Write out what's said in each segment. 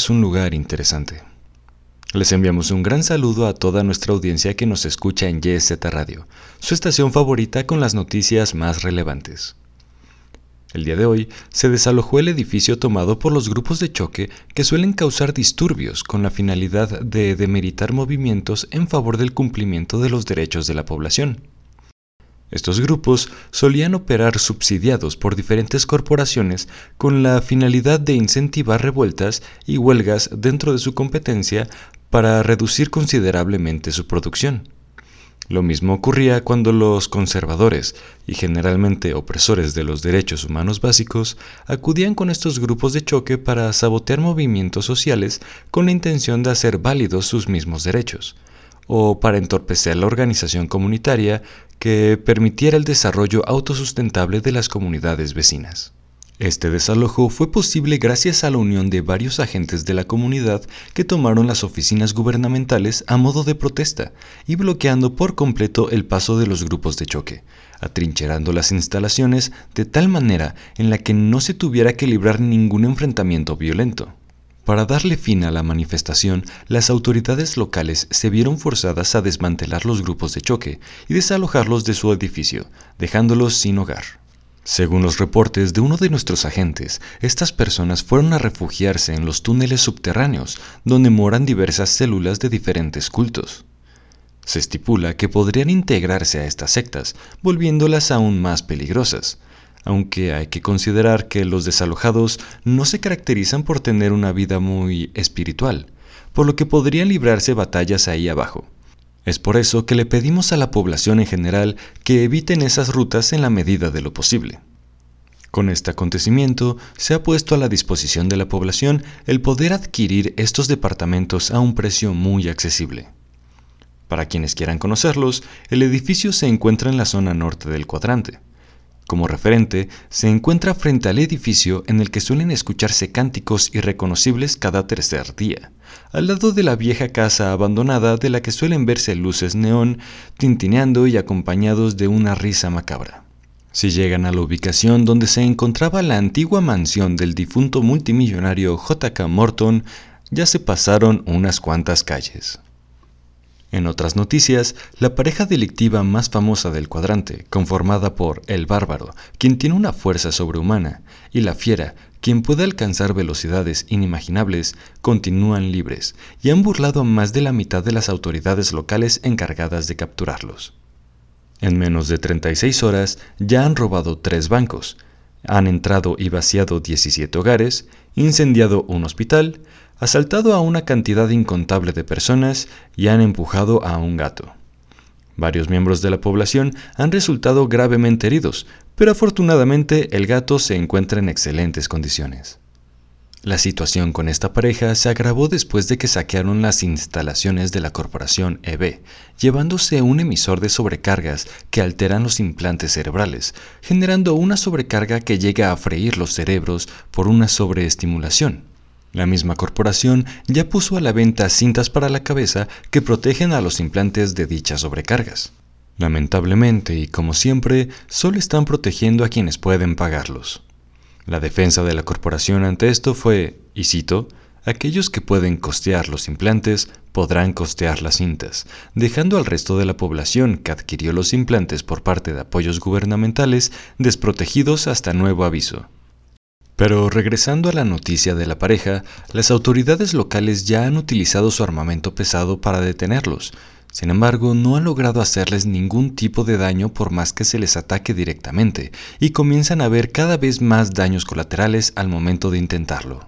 es un lugar interesante. Les enviamos un gran saludo a toda nuestra audiencia que nos escucha en YZ Radio, su estación favorita con las noticias más relevantes. El día de hoy se desalojó el edificio tomado por los grupos de choque que suelen causar disturbios con la finalidad de demeritar movimientos en favor del cumplimiento de los derechos de la población. Estos grupos solían operar subsidiados por diferentes corporaciones con la finalidad de incentivar revueltas y huelgas dentro de su competencia para reducir considerablemente su producción. Lo mismo ocurría cuando los conservadores y generalmente opresores de los derechos humanos básicos acudían con estos grupos de choque para sabotear movimientos sociales con la intención de hacer válidos sus mismos derechos, o para entorpecer la organización comunitaria que permitiera el desarrollo autosustentable de las comunidades vecinas. Este desalojo fue posible gracias a la unión de varios agentes de la comunidad que tomaron las oficinas gubernamentales a modo de protesta y bloqueando por completo el paso de los grupos de choque, atrincherando las instalaciones de tal manera en la que no se tuviera que librar ningún enfrentamiento violento. Para darle fin a la manifestación, las autoridades locales se vieron forzadas a desmantelar los grupos de choque y desalojarlos de su edificio, dejándolos sin hogar. Según los reportes de uno de nuestros agentes, estas personas fueron a refugiarse en los túneles subterráneos, donde moran diversas células de diferentes cultos. Se estipula que podrían integrarse a estas sectas, volviéndolas aún más peligrosas, aunque hay que considerar que los desalojados no se caracterizan por tener una vida muy espiritual, por lo que podrían librarse batallas ahí abajo. Es por eso que le pedimos a la población en general que eviten esas rutas en la medida de lo posible. Con este acontecimiento se ha puesto a la disposición de la población el poder adquirir estos departamentos a un precio muy accesible. Para quienes quieran conocerlos, el edificio se encuentra en la zona norte del cuadrante. Como referente, se encuentra frente al edificio en el que suelen escucharse cánticos irreconocibles cada tercer día, al lado de la vieja casa abandonada de la que suelen verse luces neón tintineando y acompañados de una risa macabra. Si llegan a la ubicación donde se encontraba la antigua mansión del difunto multimillonario J.K. Morton, ya se pasaron unas cuantas calles. En otras noticias, la pareja delictiva más famosa del cuadrante, conformada por El Bárbaro, quien tiene una fuerza sobrehumana, y La Fiera, quien puede alcanzar velocidades inimaginables, continúan libres y han burlado a más de la mitad de las autoridades locales encargadas de capturarlos. En menos de 36 horas ya han robado tres bancos, han entrado y vaciado 17 hogares, incendiado un hospital, asaltado a una cantidad incontable de personas y han empujado a un gato. Varios miembros de la población han resultado gravemente heridos, pero afortunadamente el gato se encuentra en excelentes condiciones. La situación con esta pareja se agravó después de que saquearon las instalaciones de la corporación EB, llevándose un emisor de sobrecargas que alteran los implantes cerebrales, generando una sobrecarga que llega a freír los cerebros por una sobreestimulación. La misma corporación ya puso a la venta cintas para la cabeza que protegen a los implantes de dichas sobrecargas. Lamentablemente y como siempre, solo están protegiendo a quienes pueden pagarlos. La defensa de la corporación ante esto fue, y cito, aquellos que pueden costear los implantes podrán costear las cintas, dejando al resto de la población que adquirió los implantes por parte de apoyos gubernamentales desprotegidos hasta nuevo aviso. Pero regresando a la noticia de la pareja, las autoridades locales ya han utilizado su armamento pesado para detenerlos. Sin embargo, no han logrado hacerles ningún tipo de daño por más que se les ataque directamente, y comienzan a haber cada vez más daños colaterales al momento de intentarlo.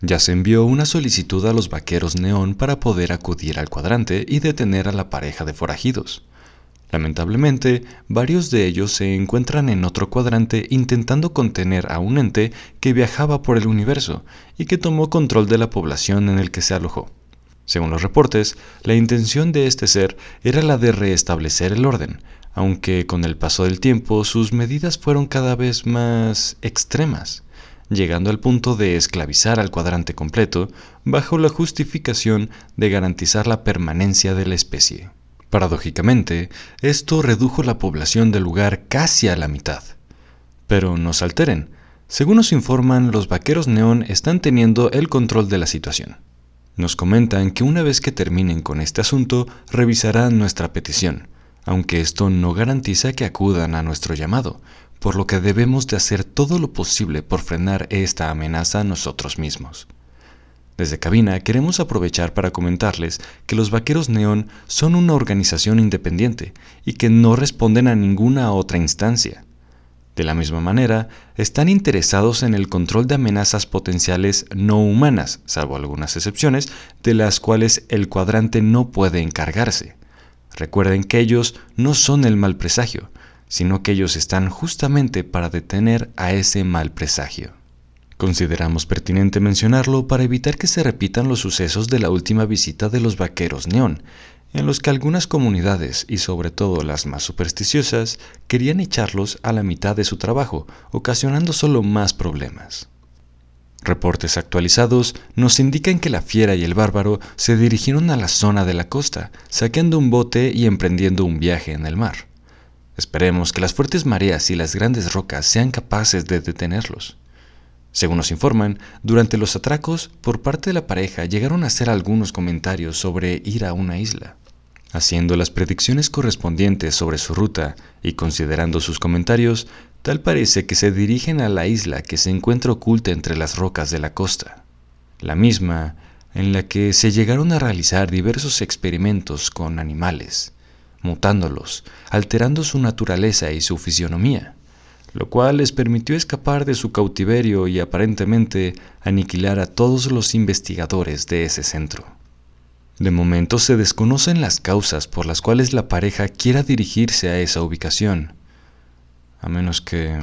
Ya se envió una solicitud a los vaqueros neón para poder acudir al cuadrante y detener a la pareja de forajidos. Lamentablemente, varios de ellos se encuentran en otro cuadrante intentando contener a un ente que viajaba por el universo y que tomó control de la población en el que se alojó. Según los reportes, la intención de este ser era la de restablecer el orden, aunque con el paso del tiempo sus medidas fueron cada vez más extremas, llegando al punto de esclavizar al cuadrante completo bajo la justificación de garantizar la permanencia de la especie. Paradójicamente, esto redujo la población del lugar casi a la mitad. Pero no se alteren, Según nos informan, los vaqueros neón están teniendo el control de la situación. Nos comentan que una vez que terminen con este asunto, revisarán nuestra petición, aunque esto no garantiza que acudan a nuestro llamado, por lo que debemos de hacer todo lo posible por frenar esta amenaza nosotros mismos. Desde Cabina queremos aprovechar para comentarles que los Vaqueros Neón son una organización independiente y que no responden a ninguna otra instancia. De la misma manera, están interesados en el control de amenazas potenciales no humanas, salvo algunas excepciones, de las cuales el cuadrante no puede encargarse. Recuerden que ellos no son el mal presagio, sino que ellos están justamente para detener a ese mal presagio. Consideramos pertinente mencionarlo para evitar que se repitan los sucesos de la última visita de los vaqueros neón, en los que algunas comunidades, y sobre todo las más supersticiosas, querían echarlos a la mitad de su trabajo, ocasionando solo más problemas. Reportes actualizados nos indican que la fiera y el bárbaro se dirigieron a la zona de la costa, saqueando un bote y emprendiendo un viaje en el mar. Esperemos que las fuertes mareas y las grandes rocas sean capaces de detenerlos. Según nos informan, durante los atracos, por parte de la pareja llegaron a hacer algunos comentarios sobre ir a una isla. Haciendo las predicciones correspondientes sobre su ruta y considerando sus comentarios, tal parece que se dirigen a la isla que se encuentra oculta entre las rocas de la costa, la misma en la que se llegaron a realizar diversos experimentos con animales, mutándolos, alterando su naturaleza y su fisionomía, lo cual les permitió escapar de su cautiverio y aparentemente aniquilar a todos los investigadores de ese centro. De momento se desconocen las causas por las cuales la pareja quiera dirigirse a esa ubicación, a menos que...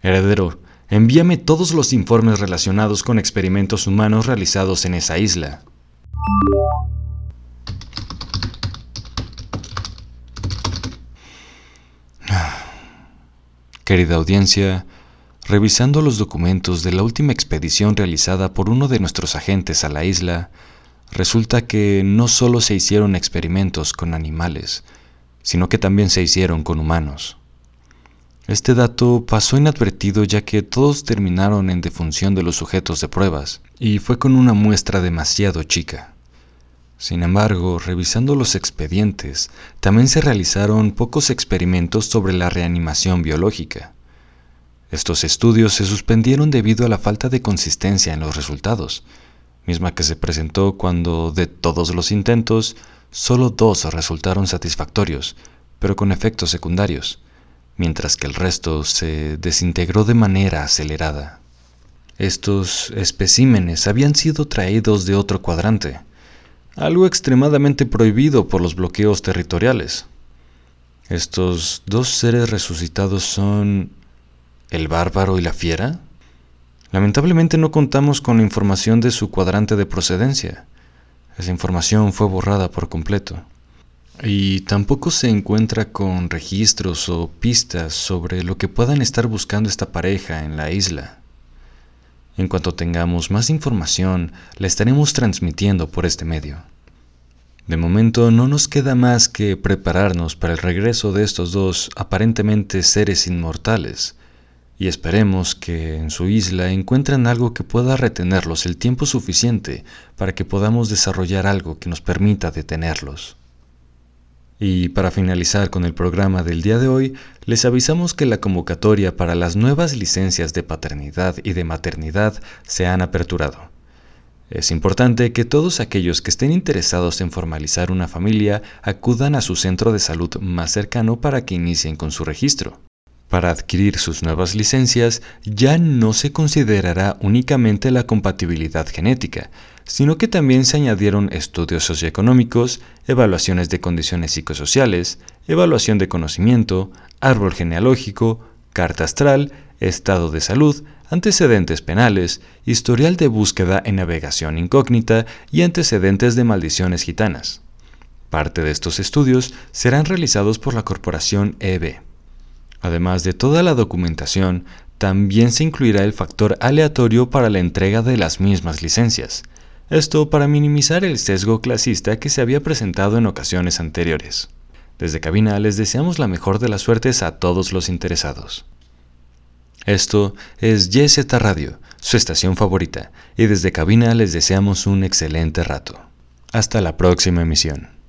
Heredero, envíame todos los informes relacionados con experimentos humanos realizados en esa isla. Querida audiencia, revisando los documentos de la última expedición realizada por uno de nuestros agentes a la isla, resulta que no solo se hicieron experimentos con animales, sino que también se hicieron con humanos. Este dato pasó inadvertido ya que todos terminaron en defunción de los sujetos de pruebas, y fue con una muestra demasiado chica. Sin embargo, revisando los expedientes, también se realizaron pocos experimentos sobre la reanimación biológica. Estos estudios se suspendieron debido a la falta de consistencia en los resultados, misma que se presentó cuando de todos los intentos, solo dos resultaron satisfactorios, pero con efectos secundarios, mientras que el resto se desintegró de manera acelerada. Estos especímenes habían sido traídos de otro cuadrante, algo extremadamente prohibido por los bloqueos territoriales. Estos dos seres resucitados son el bárbaro y la fiera. Lamentablemente no contamos con la información de su cuadrante de procedencia. Esa información fue borrada por completo. Y tampoco se encuentra con registros o pistas sobre lo que puedan estar buscando esta pareja en la isla. En cuanto tengamos más información, la estaremos transmitiendo por este medio. De momento no nos queda más que prepararnos para el regreso de estos dos aparentemente seres inmortales, y esperemos que en su isla encuentren algo que pueda retenerlos el tiempo suficiente para que podamos desarrollar algo que nos permita detenerlos. Y para finalizar con el programa del día de hoy, les avisamos que la convocatoria para las nuevas licencias de paternidad y de maternidad se han aperturado. Es importante que todos aquellos que estén interesados en formalizar una familia acudan a su centro de salud más cercano para que inicien con su registro. Para adquirir sus nuevas licencias ya no se considerará únicamente la compatibilidad genética, sino que también se añadieron estudios socioeconómicos, evaluaciones de condiciones psicosociales, evaluación de conocimiento, árbol genealógico, carta astral, estado de salud, antecedentes penales, historial de búsqueda en navegación incógnita y antecedentes de maldiciones gitanas. Parte de estos estudios serán realizados por la corporación EB. Además de toda la documentación, también se incluirá el factor aleatorio para la entrega de las mismas licencias. Esto para minimizar el sesgo clasista que se había presentado en ocasiones anteriores. Desde cabina les deseamos la mejor de las suertes a todos los interesados. Esto es YZ Radio, su estación favorita, y desde cabina les deseamos un excelente rato. Hasta la próxima emisión.